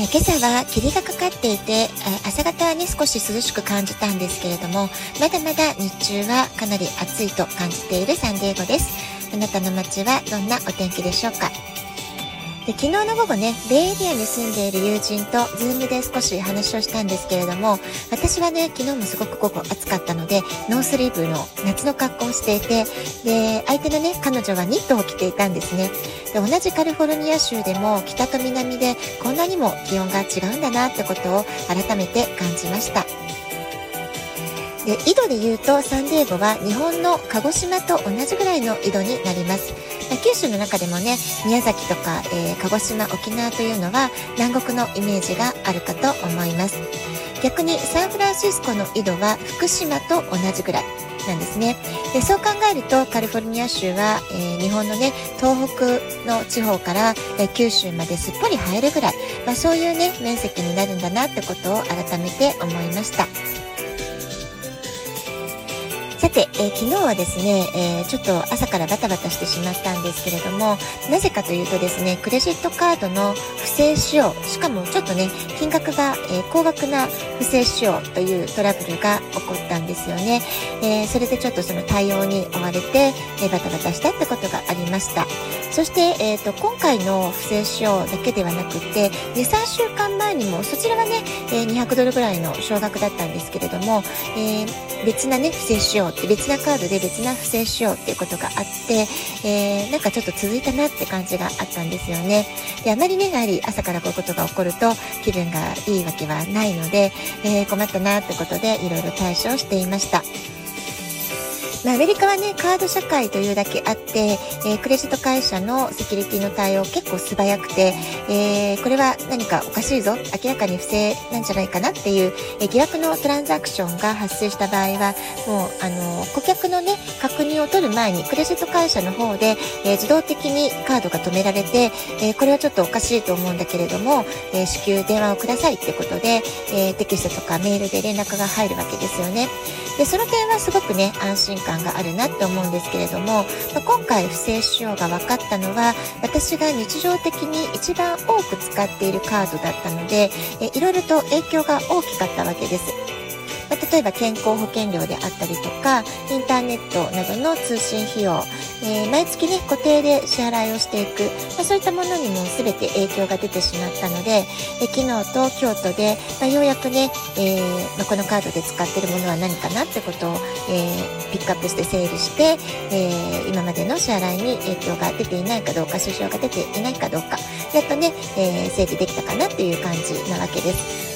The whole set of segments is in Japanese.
え今朝は霧がかかっていてえ朝方はね少し涼しく感じたんですけれどもまだまだ日中はかなり暑いと感じているサンディエゴです。あなたの街はどんなお天気でしょうか？で昨日の午後ねベイエリアに住んでいる友人と Zoom で少し話をしたんですけれども私はね昨日もすごく午後暑かったのでノースリーブの夏の格好をしていてで相手のね彼女はニットを着ていたんですね。で同じカリフォルニア州でも北と南でこんなにも気温が違うんだなってことを改めて感じました。で緯度で言うとサンディエゴは日本の鹿児島と同じぐらいの緯度になります。九州の中でもね宮崎とか、えー、鹿児島沖縄というのは南国のイメージがあるかと思います。逆にサンフランシスコの緯度は福島と同じぐらいなんですね。でそう考えるとカリフォルニア州は、えー、日本のね東北の地方から、えー、九州まですっぽり入るぐらい、まあ、そういうね面積になるんだなってことを改めて思いました。さて、えー、昨日はですね、えー、ちょっと朝からバタバタしてしまったんですけれども、なぜかというとですね、クレジットカードの不正使用、しかもちょっとね、金額が、えー、高額な不正使用というトラブルが起こったんですよね。えそれでちょっとその対応に追われて、えバタバタしたってことがありました。そして、えーと、今回の不正使用だけではなくて、2、3週間前にも、そちらはね、え200ドルぐらいの少額だったんですけれども、え別なね、不正使用って別なカードで別な不正しようっていうことがあって、えー、なんかちょっと続いたなって感じがあったんですよね。で、あまりね、やはり朝からこういうことが起こると気分がいいわけはないので、えー、困ったなってことでいろいろ対処をしていました。まあ、アメリカはね、カード社会というだけあって、えー、クレジット会社のセキュリティの対応結構素早くて、えー、これは何かおかしいぞ、明らかに不正なんじゃないかなっていう、えー、疑惑のトランザクションが発生した場合は、もう、あの、顧客のね、確認を取る前に、クレジット会社の方で、え自動的にカードが止められて、えこれはちょっとおかしいと思うんだけれども、え至急電話をくださいってことで、えテキストとかメールで連絡が入るわけですよね。で、その点はすごくね、安心感感があるなって思うんですけれども、ま、今回不正使用が分かったのは私が日常的に一番多く使っているカードだったのでえいろいろと影響が大きかったわけです。例えば健康保険料であったりとかインターネットなどの通信費用、えー、毎月ね固定で支払いをしていく、まあ、そういったものにも全て影響が出てしまったので、え昨日と京都で、まあ、ようやくね、えー、まこのカードで使ってるものは何かなってことを、えー、ピックアップして整理して、え今までの支払いに影響が出ていないかどうか支障が出ていないかどうかやっとね、え整理できたかなっていう感じなわけです。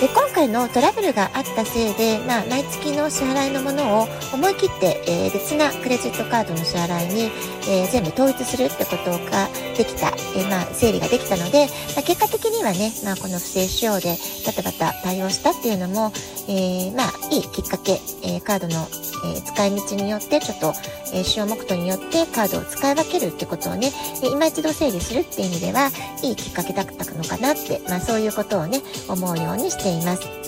で今回のトラブルがあったせいで、まあ、毎月の支払いのものを思い切って、えー、別なクレジットカードの支払いに、えー、全部統一するってことができた、えー、まあ、整理ができたので、まあ、結果的にはね、まあ、この不正使用でバタバタ対応したっていうのも、えまあ、いいきっかけ、えカードの、え使い道によってちょっと、え使用目途によってカードを使い分けるってことをね、え今一度整理するっていう意味ではいいきっかけだったのかなって、まあ、そういうことをね思うようにしています。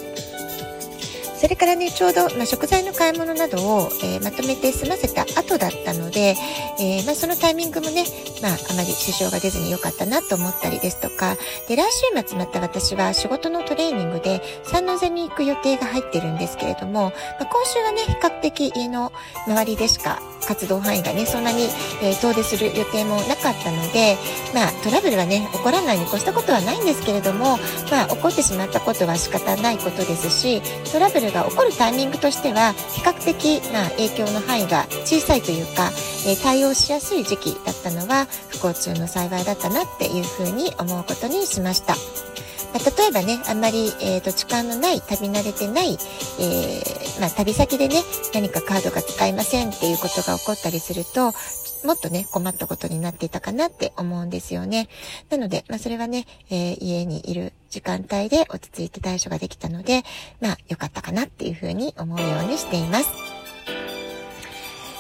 それからねちょうど、まあ、食材の買い物などを、えー、まとめて済ませた後だったので、えー、まあ、そのタイミングもね、まあ、あまり支障が出ずに良かったなと思ったりですとかで来週末また私は仕事のトレーニングで三ノ瀬に行く予定が入ってるんですけれども、まあ、今週はね比較的家の周りでしか活動範囲がねそんなに、えー、遠出する予定もなかったので、まあ、トラブルはね起こらないに越したことはないんですけれども、まあ、起こってしまったことは仕方ないことですしトラブルが起こるタイミングとしては比較的な影響の範囲が小さいというか、えー、対応しやすい時期だったのは不幸中の幸いだったなっていうふうに思うことにしました。まあ、例えばね、あんまり、えー、土地勘のない、旅慣れてない、えー、まあ、旅先でね、何かカードが使えませんっていうことが起こったりすると、もっとね、困ったことになっていたかなって思うんですよね。なので、まあそれはね、えー、家にいる時間帯で落ち着いて対処ができたので、まあ良かったかなっていうふうに思うようにしています。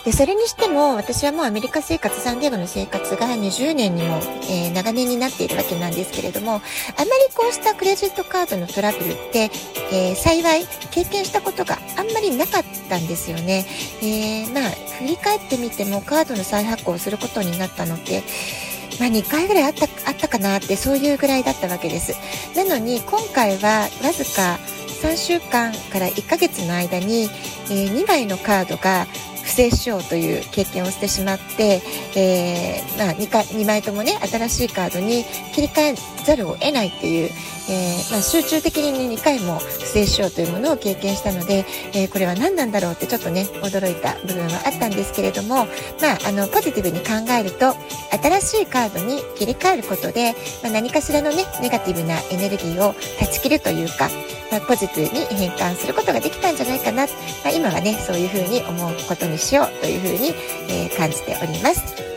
で、それにしても、私はもうアメリカ生活、サンディエゴの生活が20年にも、えー、長年になっているわけなんですけれども、あまりこうしたクレジットカードのトラブルって、えー、幸い経験したことがあんまりなかったんですよね。えー、まあ、振り返ってみてもカードの再発行をすることになったのって、まあ、2回ぐらいあったあったかなってそういうぐらいだったわけです。なのに今回はわずか3週間から1ヶ月の間に、えー、2枚のカードが不正使用という経験をしてしまって、えー、まあ2回、2枚ともね、新しいカードに切り替えざるを得ないっていう、えー、まあ、集中的に2回も不正使用というものを経験したので、えー、これは何なんだろうってちょっとね、驚いた部分はあったんですけれども、まあ、あの、ポジティブに考えると、新しいカードに切り替えることで、まあ、何かしらのね、ネガティブなエネルギーを断ち切るというか、まあ、ポジティブに変換することができたんじゃないかな、まあ、今はねそういうふうに思うことにしというふうに、えー、感じております。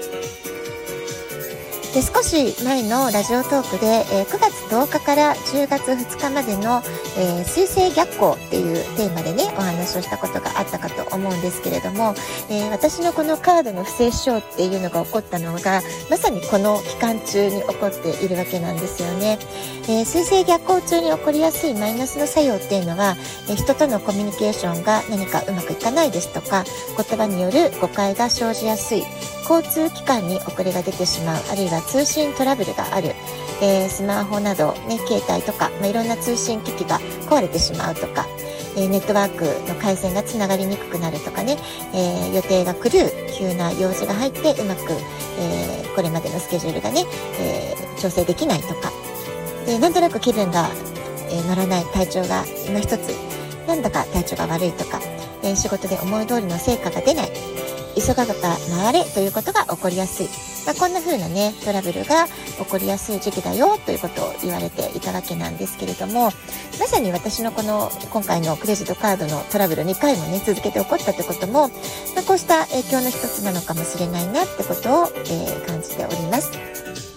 で少し前のラジオトークで、えー、9月10日から10月2日までの、えー、水星逆行っていうテーマでねお話をしたことがあったかと思うんですけれども、えー、私のこのカードの不正使用っていうのが起こったのがまさにこの期間中に起こっているわけなんですよね。えー、水星逆行中に起こりやすいマイナスの作用っていうのは、え人とのコミュニケーションが何かうまくいかないですとか言葉による誤解が生じやすい交通機関に遅れが出てしまうあるいは通信トラブルがある、えー、スマホなど、ね、携帯とか、まあ、いろんな通信機器が壊れてしまうとか、えー、ネットワークの回線がつながりにくくなるとかね、えー、予定が来る急な用事が入ってうまく、えこれまでのスケジュールがね、え調整できないとかでなんとなく気分が、え乗らない体調が今一つなんだか体調が悪いとか、え仕事で思い通りの成果が出ない急がば回れということが起こりやすい。まあ、こんな風なね、トラブルが起こりやすい時期だよということを言われていたわけなんですけれども、まさに私のこの今回のクレジットカードのトラブル2回もね、続けて起こったということも、まあ、こうした影響の1つなのかもしれないなってことを、えー、感じております。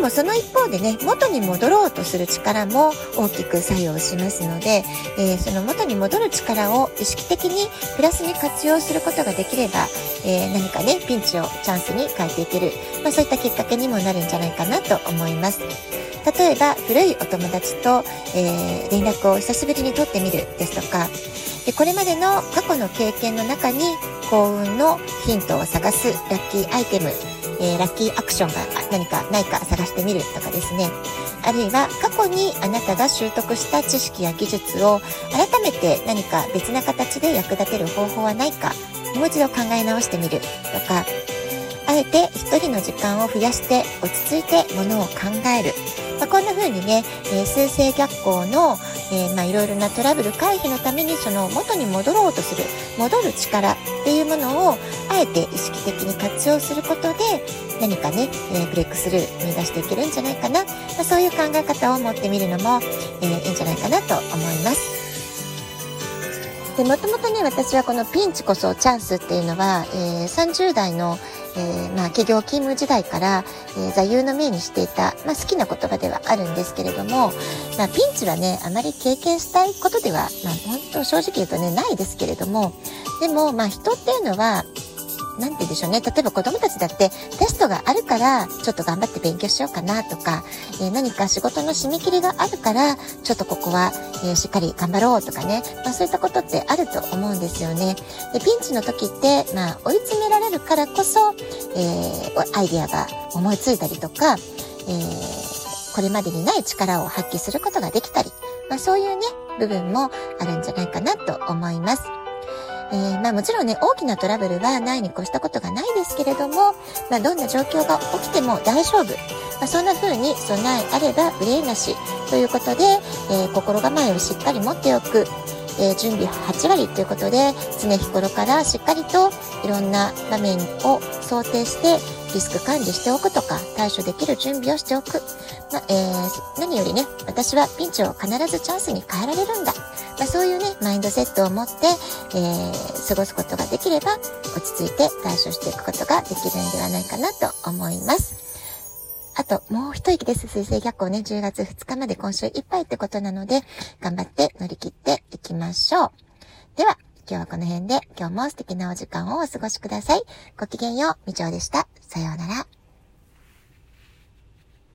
でもその一方でね元に戻ろうとする力も大きく作用しますので、えー、その元に戻る力を意識的にプラスに活用することができれば、えー、何かねピンチをチャンスに変えていける、まあ、そういったきっかけにもなるんじゃないかなと思います。例えば古いお友達と、えー、連絡を久しぶりに取ってみるですとかでこれまでの過去の経験の中に幸運のヒントを探すラッキーアイテムえー、ラッキーアクションが何かないか探してみるとかですね。あるいは過去にあなたが習得した知識や技術を改めて何か別な形で役立てる方法はないか、もう一度考え直してみるとか、あえて一人の時間を増やして落ち着いてものを考える。まあ、こんな風にね、えー、数星逆行の、えー、まあ、いろいろなトラブル回避のためにその元に戻ろうとする戻る力っていうものをあえて意識的に活用することで何かね、えー、ブレイクスルー目指していけるんじゃないかな、まあ、そういう考え方を持ってみるのも、えー、いいんじゃないかなと思います。でもともとね私はこのピンチこそチャンスっていうのは、えー、30代のえー、まあ、企業勤務時代から、えー、座右の銘にしていた、まあ、好きな言葉ではあるんですけれども、まあ、ピンチはねあまり経験したいことでは、まあ、本当正直言うとねないですけれどもでも、まあ、人っていうのは何て言うんでしょうね。例えば子供たちだってテストがあるからちょっと頑張って勉強しようかなとか、えー、何か仕事の締め切りがあるからちょっとここは、えー、しっかり頑張ろうとかね。まあそういったことってあると思うんですよね。で、ピンチの時って、まあ追い詰められるからこそ、えー、アイディアが思いついたりとか、え、これまでにない力を発揮することができたり、まあそういうね、部分もあるんじゃないかなと思います。えー、まあもちろんね、大きなトラブルはないに越したことがないですけれども、まあどんな状況が起きても大丈夫。まあ、そんな風に備えあれば憂いなしということで、えー、心構えをしっかり持っておく。えー、準備8割ということで常日頃からしっかりといろんな場面を想定してリスク管理しておくとか対処できる準備をしておく、まあ、えー、何よりね私はピンチを必ずチャンスに変えられるんだまあ、そういうね、マインドセットを持って、えー、過ごすことができれば、落ち着いて対処していくことができるんではないかなと思います。あと、もう一息です。水星逆行ね、10月2日まで今週いっぱいってことなので、頑張って乗り切っていきましょう。では、今日はこの辺で、今日も素敵なお時間をお過ごしください。ごきげんよう、みちょうでした。さようなら。